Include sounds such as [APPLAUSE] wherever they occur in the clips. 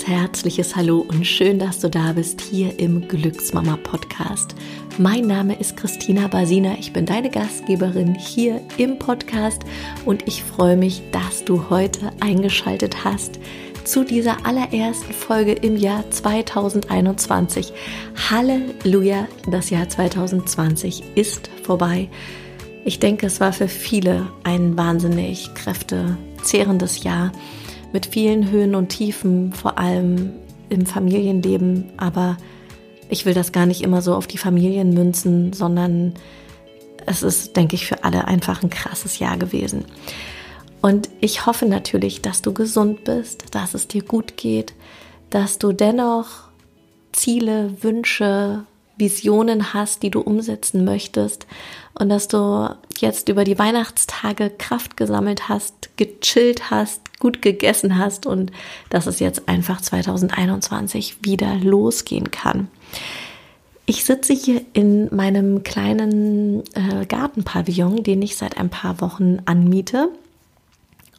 ganz herzliches Hallo und schön, dass du da bist hier im Glücksmama Podcast. Mein Name ist Christina Basina, ich bin deine Gastgeberin hier im Podcast und ich freue mich, dass du heute eingeschaltet hast zu dieser allerersten Folge im Jahr 2021. Halleluja, das Jahr 2020 ist vorbei. Ich denke, es war für viele ein wahnsinnig kräftezehrendes Jahr mit vielen Höhen und Tiefen, vor allem im Familienleben. Aber ich will das gar nicht immer so auf die Familien münzen, sondern es ist, denke ich, für alle einfach ein krasses Jahr gewesen. Und ich hoffe natürlich, dass du gesund bist, dass es dir gut geht, dass du dennoch Ziele, Wünsche, Visionen hast, die du umsetzen möchtest und dass du jetzt über die Weihnachtstage Kraft gesammelt hast, gechillt hast, gut gegessen hast und dass es jetzt einfach 2021 wieder losgehen kann. Ich sitze hier in meinem kleinen äh, Gartenpavillon, den ich seit ein paar Wochen anmiete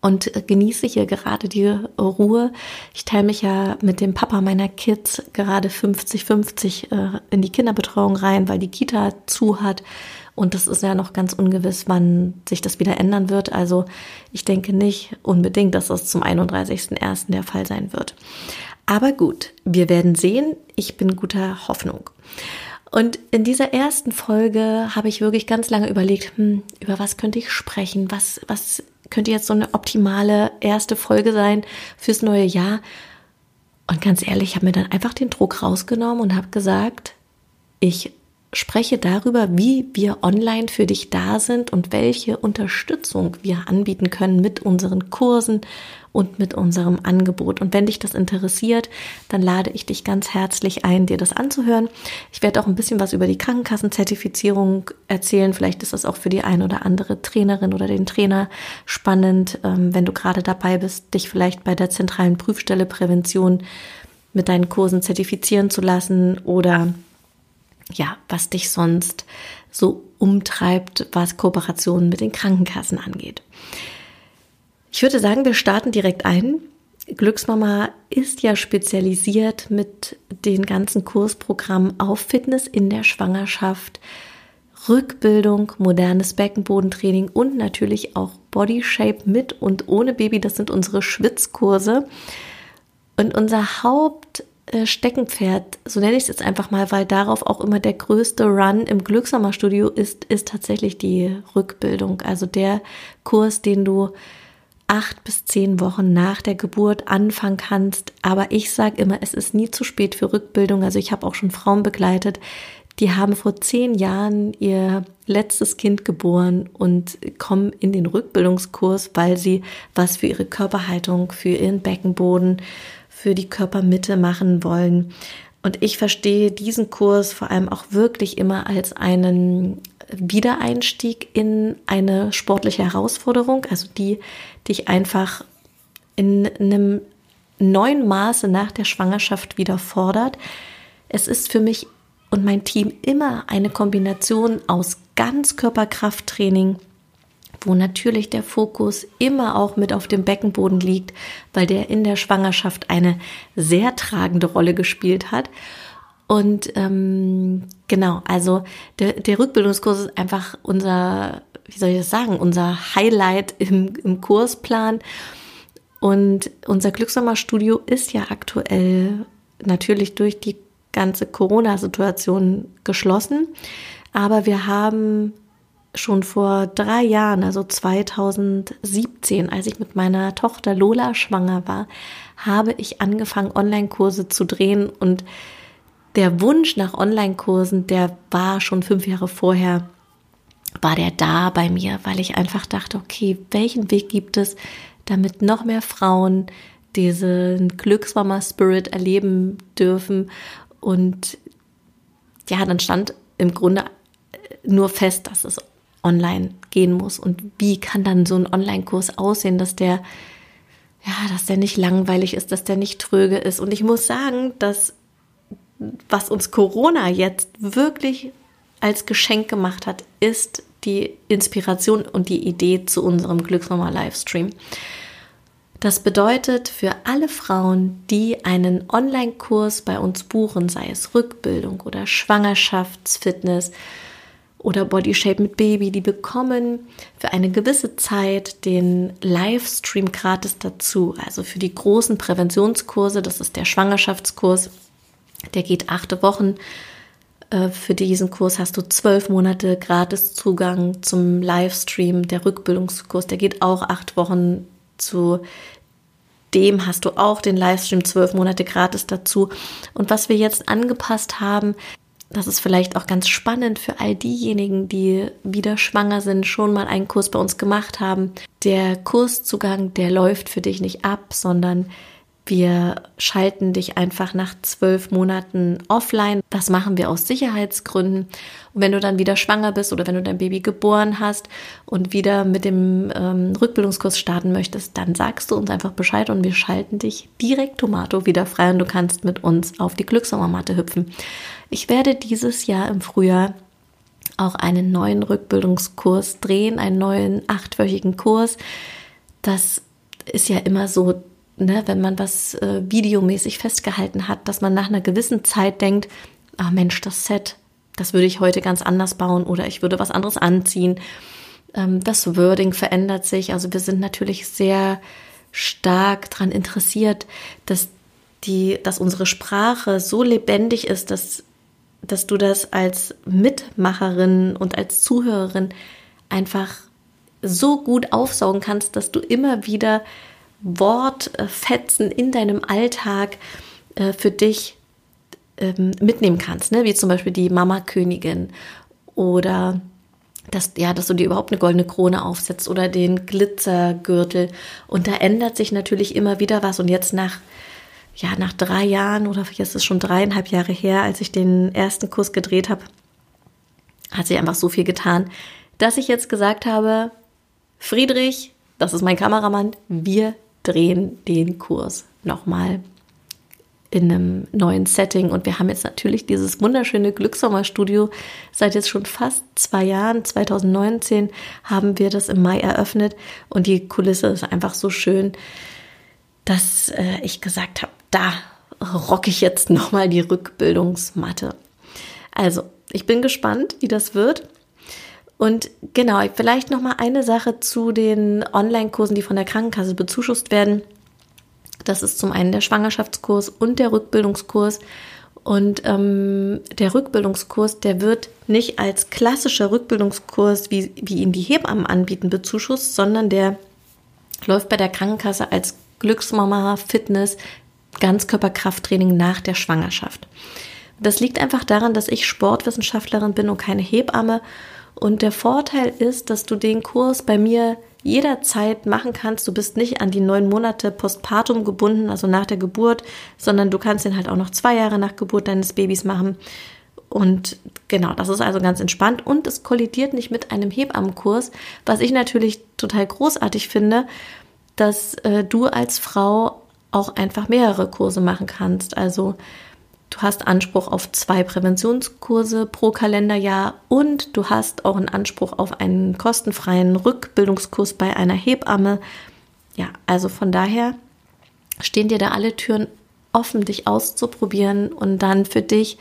und genieße hier gerade die Ruhe. Ich teile mich ja mit dem Papa meiner Kids gerade 50-50 äh, in die Kinderbetreuung rein, weil die Kita zu hat. Und das ist ja noch ganz ungewiss, wann sich das wieder ändern wird. Also ich denke nicht unbedingt, dass das zum 31.01. der Fall sein wird. Aber gut, wir werden sehen. Ich bin guter Hoffnung. Und in dieser ersten Folge habe ich wirklich ganz lange überlegt, hm, über was könnte ich sprechen? Was, was könnte jetzt so eine optimale erste Folge sein fürs neue Jahr. Und ganz ehrlich, ich habe mir dann einfach den Druck rausgenommen und habe gesagt, ich spreche darüber, wie wir online für dich da sind und welche Unterstützung wir anbieten können mit unseren Kursen und mit unserem Angebot. Und wenn dich das interessiert, dann lade ich dich ganz herzlich ein, dir das anzuhören. Ich werde auch ein bisschen was über die Krankenkassenzertifizierung erzählen. Vielleicht ist das auch für die ein oder andere Trainerin oder den Trainer spannend, ähm, wenn du gerade dabei bist, dich vielleicht bei der zentralen Prüfstelle Prävention mit deinen Kursen zertifizieren zu lassen oder ja, was dich sonst so umtreibt, was Kooperationen mit den Krankenkassen angeht. Ich würde sagen, wir starten direkt ein. Glücksmama ist ja spezialisiert mit den ganzen Kursprogrammen auf Fitness in der Schwangerschaft, Rückbildung, modernes Beckenbodentraining und natürlich auch Body Shape mit und ohne Baby. Das sind unsere Schwitzkurse. Und unser Hauptsteckenpferd, so nenne ich es jetzt einfach mal, weil darauf auch immer der größte Run im Glücksmama Studio ist, ist tatsächlich die Rückbildung. Also der Kurs, den du acht bis zehn Wochen nach der Geburt anfangen kannst. Aber ich sage immer, es ist nie zu spät für Rückbildung. Also ich habe auch schon Frauen begleitet, die haben vor zehn Jahren ihr letztes Kind geboren und kommen in den Rückbildungskurs, weil sie was für ihre Körperhaltung, für ihren Beckenboden, für die Körpermitte machen wollen. Und ich verstehe diesen Kurs vor allem auch wirklich immer als einen Wiedereinstieg in eine sportliche Herausforderung, also die dich einfach in einem neuen Maße nach der Schwangerschaft wieder fordert. Es ist für mich und mein Team immer eine Kombination aus Ganzkörperkrafttraining, wo natürlich der Fokus immer auch mit auf dem Beckenboden liegt, weil der in der Schwangerschaft eine sehr tragende Rolle gespielt hat und ähm, genau, also der, der Rückbildungskurs ist einfach unser, wie soll ich das sagen, unser Highlight im, im Kursplan. Und unser Glückssommerstudio ist ja aktuell natürlich durch die ganze Corona-Situation geschlossen. Aber wir haben schon vor drei Jahren, also 2017, als ich mit meiner Tochter Lola schwanger war, habe ich angefangen, Online-Kurse zu drehen und der Wunsch nach Online-Kursen, der war schon fünf Jahre vorher, war der da bei mir, weil ich einfach dachte, okay, welchen Weg gibt es, damit noch mehr Frauen diesen Glücksmama-Spirit erleben dürfen. Und ja, dann stand im Grunde nur fest, dass es online gehen muss. Und wie kann dann so ein Online-Kurs aussehen, dass der, ja, dass der nicht langweilig ist, dass der nicht tröge ist. Und ich muss sagen, dass was uns Corona jetzt wirklich als Geschenk gemacht hat, ist die Inspiration und die Idee zu unserem Glücksmama Livestream. Das bedeutet für alle Frauen, die einen Online-Kurs bei uns buchen, sei es Rückbildung oder Schwangerschaftsfitness oder Bodyshape mit Baby, die bekommen für eine gewisse Zeit den Livestream gratis dazu. Also für die großen Präventionskurse, das ist der Schwangerschaftskurs, der geht acht Wochen. Äh, für diesen Kurs hast du zwölf Monate gratis Zugang zum Livestream. Der Rückbildungskurs, der geht auch acht Wochen zu dem hast du auch den Livestream zwölf Monate gratis dazu. Und was wir jetzt angepasst haben, das ist vielleicht auch ganz spannend für all diejenigen, die wieder schwanger sind, schon mal einen Kurs bei uns gemacht haben. Der Kurszugang, der läuft für dich nicht ab, sondern wir schalten dich einfach nach zwölf Monaten offline. Das machen wir aus Sicherheitsgründen. Und wenn du dann wieder schwanger bist oder wenn du dein Baby geboren hast und wieder mit dem ähm, Rückbildungskurs starten möchtest, dann sagst du uns einfach Bescheid und wir schalten dich direkt Tomato wieder frei und du kannst mit uns auf die Glückssommermatte hüpfen. Ich werde dieses Jahr im Frühjahr auch einen neuen Rückbildungskurs drehen, einen neuen achtwöchigen Kurs. Das ist ja immer so ne, wenn man was äh, videomäßig festgehalten hat, dass man nach einer gewissen Zeit denkt, ah Mensch, das Set, das würde ich heute ganz anders bauen oder ich würde was anderes anziehen. Ähm, das Wording verändert sich. Also wir sind natürlich sehr stark daran interessiert, dass die, dass unsere Sprache so lebendig ist, dass, dass du das als Mitmacherin und als Zuhörerin einfach so gut aufsaugen kannst, dass du immer wieder Wortfetzen in deinem Alltag äh, für dich ähm, mitnehmen kannst, ne? wie zum Beispiel die Mama-Königin oder dass, ja, dass du dir überhaupt eine goldene Krone aufsetzt oder den Glitzergürtel. Und da ändert sich natürlich immer wieder was. Und jetzt nach, ja, nach drei Jahren oder jetzt ist es schon dreieinhalb Jahre her, als ich den ersten Kurs gedreht habe, hat sich einfach so viel getan, dass ich jetzt gesagt habe, Friedrich, das ist mein Kameramann, wir drehen den Kurs nochmal in einem neuen Setting. Und wir haben jetzt natürlich dieses wunderschöne Glückssommerstudio seit jetzt schon fast zwei Jahren. 2019 haben wir das im Mai eröffnet und die Kulisse ist einfach so schön, dass äh, ich gesagt habe, da rocke ich jetzt nochmal die Rückbildungsmatte. Also, ich bin gespannt, wie das wird. Und genau, vielleicht noch mal eine Sache zu den Online-Kursen, die von der Krankenkasse bezuschusst werden. Das ist zum einen der Schwangerschaftskurs und der Rückbildungskurs. Und ähm, der Rückbildungskurs, der wird nicht als klassischer Rückbildungskurs, wie, wie ihn die Hebammen anbieten, bezuschusst, sondern der läuft bei der Krankenkasse als Glücksmama, Fitness, Ganzkörperkrafttraining nach der Schwangerschaft. Das liegt einfach daran, dass ich Sportwissenschaftlerin bin und keine Hebamme und der Vorteil ist, dass du den Kurs bei mir jederzeit machen kannst. Du bist nicht an die neun Monate postpartum gebunden, also nach der Geburt, sondern du kannst den halt auch noch zwei Jahre nach Geburt deines Babys machen. Und genau, das ist also ganz entspannt und es kollidiert nicht mit einem Hebammenkurs, was ich natürlich total großartig finde, dass äh, du als Frau auch einfach mehrere Kurse machen kannst. Also Du hast Anspruch auf zwei Präventionskurse pro Kalenderjahr und du hast auch einen Anspruch auf einen kostenfreien Rückbildungskurs bei einer Hebamme. Ja, also von daher stehen dir da alle Türen offen, dich auszuprobieren und dann für dich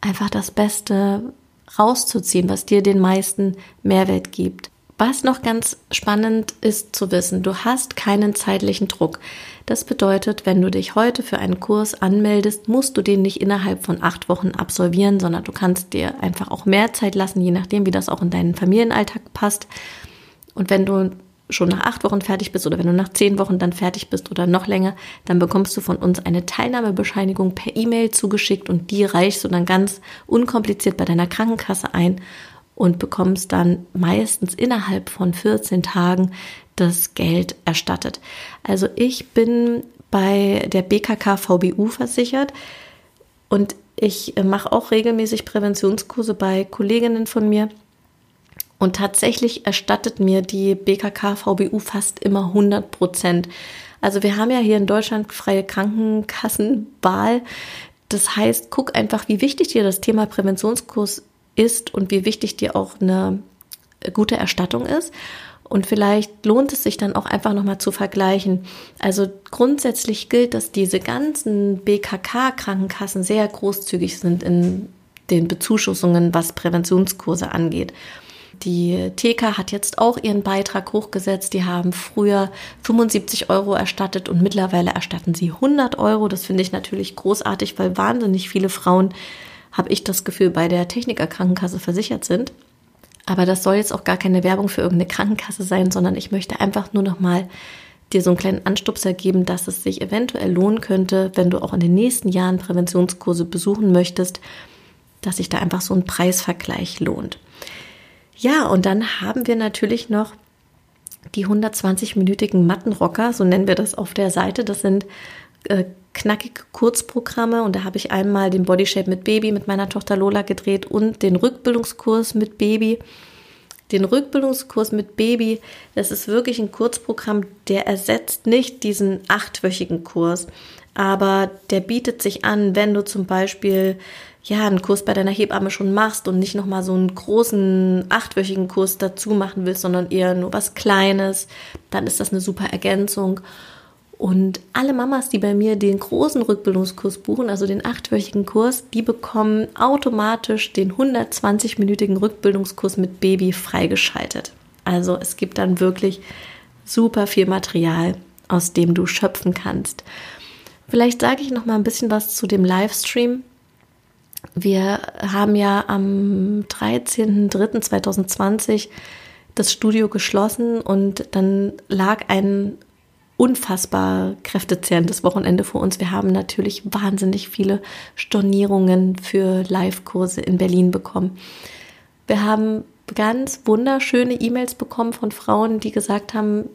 einfach das Beste rauszuziehen, was dir den meisten Mehrwert gibt. Was noch ganz spannend ist zu wissen, du hast keinen zeitlichen Druck. Das bedeutet, wenn du dich heute für einen Kurs anmeldest, musst du den nicht innerhalb von acht Wochen absolvieren, sondern du kannst dir einfach auch mehr Zeit lassen, je nachdem, wie das auch in deinen Familienalltag passt. Und wenn du schon nach acht Wochen fertig bist oder wenn du nach zehn Wochen dann fertig bist oder noch länger, dann bekommst du von uns eine Teilnahmebescheinigung per E-Mail zugeschickt und die reichst du dann ganz unkompliziert bei deiner Krankenkasse ein und bekommst dann meistens innerhalb von 14 Tagen das Geld erstattet. Also ich bin bei der BKK VBU versichert und ich mache auch regelmäßig Präventionskurse bei Kolleginnen von mir. Und tatsächlich erstattet mir die BKK VBU fast immer 100 Prozent. Also wir haben ja hier in Deutschland freie Krankenkassenwahl. Das heißt, guck einfach, wie wichtig dir das Thema Präventionskurs ist und wie wichtig dir auch eine gute Erstattung ist. Und vielleicht lohnt es sich dann auch einfach nochmal zu vergleichen. Also grundsätzlich gilt, dass diese ganzen BKK-Krankenkassen sehr großzügig sind in den Bezuschussungen, was Präventionskurse angeht. Die TK hat jetzt auch ihren Beitrag hochgesetzt. Die haben früher 75 Euro erstattet und mittlerweile erstatten sie 100 Euro. Das finde ich natürlich großartig, weil wahnsinnig viele Frauen, habe ich das Gefühl, bei der Techniker-Krankenkasse versichert sind. Aber das soll jetzt auch gar keine Werbung für irgendeine Krankenkasse sein, sondern ich möchte einfach nur noch mal dir so einen kleinen Anstupser geben, dass es sich eventuell lohnen könnte, wenn du auch in den nächsten Jahren Präventionskurse besuchen möchtest, dass sich da einfach so ein Preisvergleich lohnt. Ja, und dann haben wir natürlich noch die 120-minütigen Mattenrocker, so nennen wir das auf der Seite. Das sind äh, knackige Kurzprogramme und da habe ich einmal den Bodyshape mit Baby mit meiner Tochter Lola gedreht und den Rückbildungskurs mit Baby. Den Rückbildungskurs mit Baby, das ist wirklich ein Kurzprogramm, der ersetzt nicht diesen achtwöchigen Kurs, aber der bietet sich an, wenn du zum Beispiel ja, einen Kurs bei deiner Hebamme schon machst und nicht nochmal so einen großen achtwöchigen Kurs dazu machen willst, sondern eher nur was Kleines, dann ist das eine super Ergänzung. Und alle Mamas, die bei mir den großen Rückbildungskurs buchen, also den achtwöchigen Kurs, die bekommen automatisch den 120-minütigen Rückbildungskurs mit Baby freigeschaltet. Also es gibt dann wirklich super viel Material, aus dem du schöpfen kannst. Vielleicht sage ich noch mal ein bisschen was zu dem Livestream. Wir haben ja am 13.03.2020 das Studio geschlossen und dann lag ein unfassbar kräftezehrendes Wochenende vor uns. Wir haben natürlich wahnsinnig viele Stornierungen für Live-Kurse in Berlin bekommen. Wir haben ganz wunderschöne E-Mails bekommen von Frauen, die gesagt haben,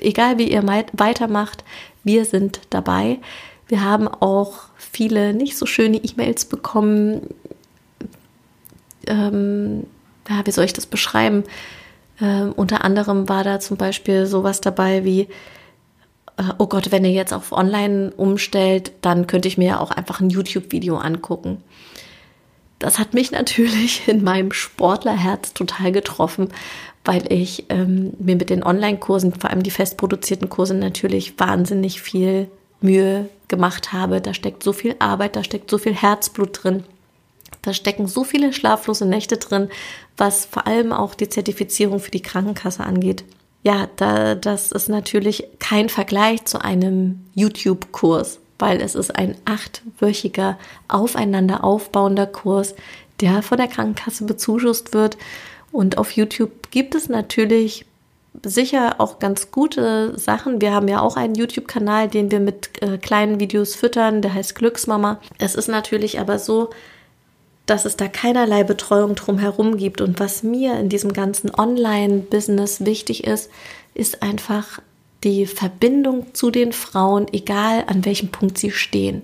egal wie ihr weitermacht, wir sind dabei. Wir haben auch viele nicht so schöne E-Mails bekommen. Ähm, ja, wie soll ich das beschreiben? Ähm, unter anderem war da zum Beispiel sowas dabei wie, oh Gott, wenn ihr jetzt auf Online umstellt, dann könnte ich mir ja auch einfach ein YouTube-Video angucken. Das hat mich [LAUGHS] natürlich in meinem Sportlerherz total getroffen, weil ich ähm, mir mit den Online-Kursen, vor allem die festproduzierten Kurse, natürlich wahnsinnig viel Mühe gemacht habe. Da steckt so viel Arbeit, da steckt so viel Herzblut drin. Da stecken so viele schlaflose Nächte drin, was vor allem auch die Zertifizierung für die Krankenkasse angeht. Ja, da, das ist natürlich kein Vergleich zu einem YouTube-Kurs, weil es ist ein achtwöchiger, aufeinander aufbauender Kurs, der von der Krankenkasse bezuschusst wird. Und auf YouTube gibt es natürlich sicher auch ganz gute Sachen. Wir haben ja auch einen YouTube-Kanal, den wir mit äh, kleinen Videos füttern, der heißt Glücksmama. Es ist natürlich aber so, dass es da keinerlei Betreuung drumherum gibt. Und was mir in diesem ganzen Online-Business wichtig ist, ist einfach die Verbindung zu den Frauen, egal an welchem Punkt sie stehen.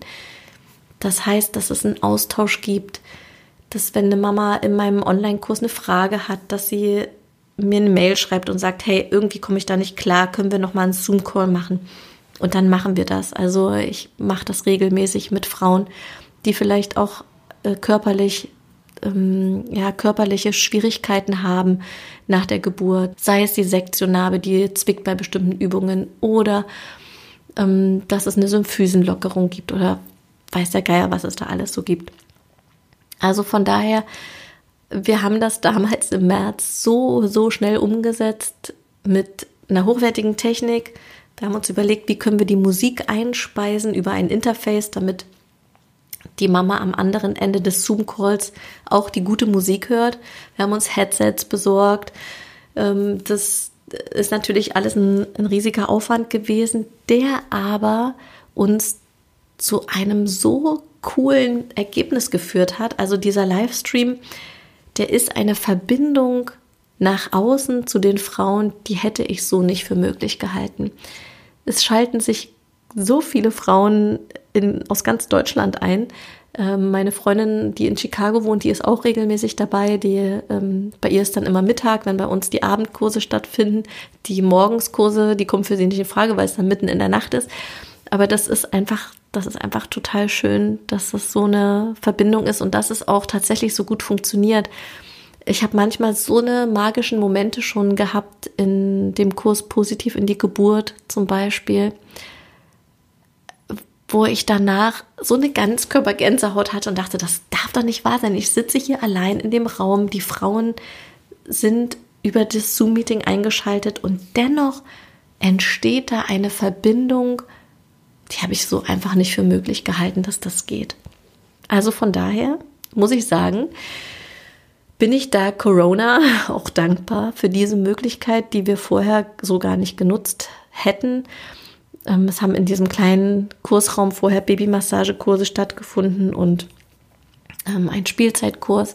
Das heißt, dass es einen Austausch gibt, dass wenn eine Mama in meinem Online-Kurs eine Frage hat, dass sie mir eine Mail schreibt und sagt, hey, irgendwie komme ich da nicht klar, können wir noch mal einen Zoom-Call machen? Und dann machen wir das. Also ich mache das regelmäßig mit Frauen, die vielleicht auch äh, körperlich ähm, ja, körperliche Schwierigkeiten haben nach der Geburt, sei es die Sektionarbe, die zwickt bei bestimmten Übungen oder ähm, dass es eine Symphysenlockerung gibt oder weiß der Geier, was es da alles so gibt. Also von daher wir haben das damals im März so, so schnell umgesetzt mit einer hochwertigen Technik. Wir haben uns überlegt, wie können wir die Musik einspeisen über ein Interface, damit die Mama am anderen Ende des Zoom-Calls auch die gute Musik hört. Wir haben uns Headsets besorgt. Ähm, das ist natürlich alles ein, ein riesiger Aufwand gewesen, der aber uns zu einem so coolen Ergebnis geführt hat. Also dieser Livestream, der ist eine Verbindung nach außen zu den Frauen, die hätte ich so nicht für möglich gehalten. Es schalten sich so viele Frauen in, aus ganz Deutschland ein. Ähm, meine Freundin, die in Chicago wohnt, die ist auch regelmäßig dabei. Die, ähm, bei ihr ist dann immer Mittag, wenn bei uns die Abendkurse stattfinden. Die Morgenskurse, die kommen für sie nicht in Frage, weil es dann mitten in der Nacht ist. Aber das ist einfach, das ist einfach total schön, dass das so eine Verbindung ist und dass es auch tatsächlich so gut funktioniert. Ich habe manchmal so eine magischen Momente schon gehabt in dem Kurs Positiv in die Geburt zum Beispiel, wo ich danach so eine Ganzkörpergänsehaut hatte und dachte, das darf doch nicht wahr sein. Ich sitze hier allein in dem Raum, die Frauen sind über das Zoom-Meeting eingeschaltet und dennoch entsteht da eine Verbindung, die habe ich so einfach nicht für möglich gehalten, dass das geht. Also von daher muss ich sagen, bin ich da Corona auch dankbar für diese Möglichkeit, die wir vorher so gar nicht genutzt hätten. Ähm, es haben in diesem kleinen Kursraum vorher Babymassagekurse stattgefunden und ähm, ein Spielzeitkurs.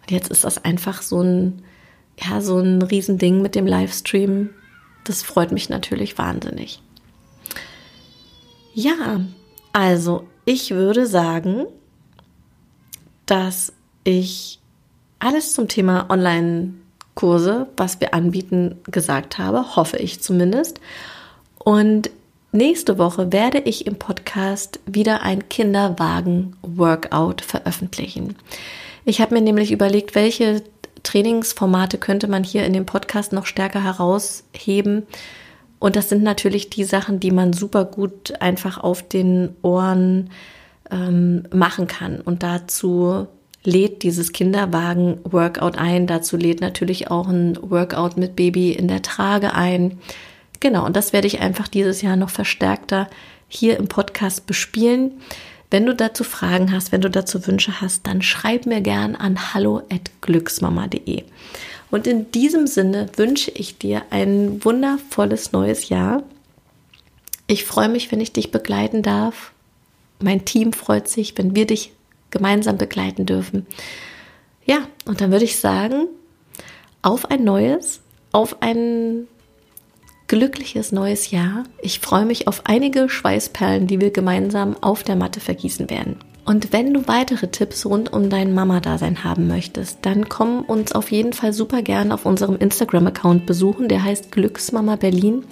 Und jetzt ist das einfach so ein, ja, so ein Riesending mit dem Livestream. Das freut mich natürlich wahnsinnig. Ja, also ich würde sagen, dass ich alles zum Thema Online-Kurse, was wir anbieten, gesagt habe, hoffe ich zumindest. Und nächste Woche werde ich im Podcast wieder ein Kinderwagen-Workout veröffentlichen. Ich habe mir nämlich überlegt, welche Trainingsformate könnte man hier in dem Podcast noch stärker herausheben. Und das sind natürlich die Sachen, die man super gut einfach auf den Ohren ähm, machen kann. Und dazu lädt dieses Kinderwagen-Workout ein. Dazu lädt natürlich auch ein Workout mit Baby in der Trage ein. Genau, und das werde ich einfach dieses Jahr noch verstärkter hier im Podcast bespielen. Wenn du dazu Fragen hast, wenn du dazu Wünsche hast, dann schreib mir gern an hallo@glücksmama.de. Und in diesem Sinne wünsche ich dir ein wundervolles neues Jahr. Ich freue mich, wenn ich dich begleiten darf. Mein Team freut sich, wenn wir dich gemeinsam begleiten dürfen. Ja, und dann würde ich sagen, auf ein neues, auf ein glückliches neues Jahr. Ich freue mich auf einige Schweißperlen, die wir gemeinsam auf der Matte vergießen werden. Und wenn du weitere Tipps rund um dein Mama-Dasein haben möchtest, dann komm uns auf jeden Fall super gern auf unserem Instagram-Account besuchen. Der heißt Glücksmama Berlin.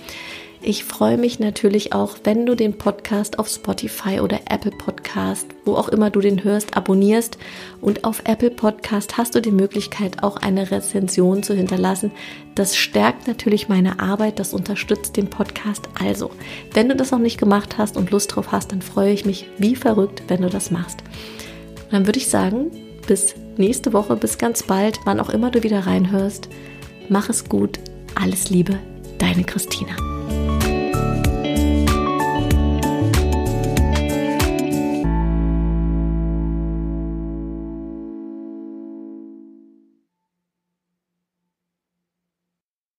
Ich freue mich natürlich auch, wenn du den Podcast auf Spotify oder Apple Podcast, wo auch immer du den hörst, abonnierst. Und auf Apple Podcast hast du die Möglichkeit, auch eine Rezension zu hinterlassen. Das stärkt natürlich meine Arbeit, das unterstützt den Podcast. Also, wenn du das noch nicht gemacht hast und Lust drauf hast, dann freue ich mich wie verrückt, wenn du das machst. Und dann würde ich sagen, bis nächste Woche, bis ganz bald, wann auch immer du wieder reinhörst. Mach es gut. Alles Liebe, deine Christina.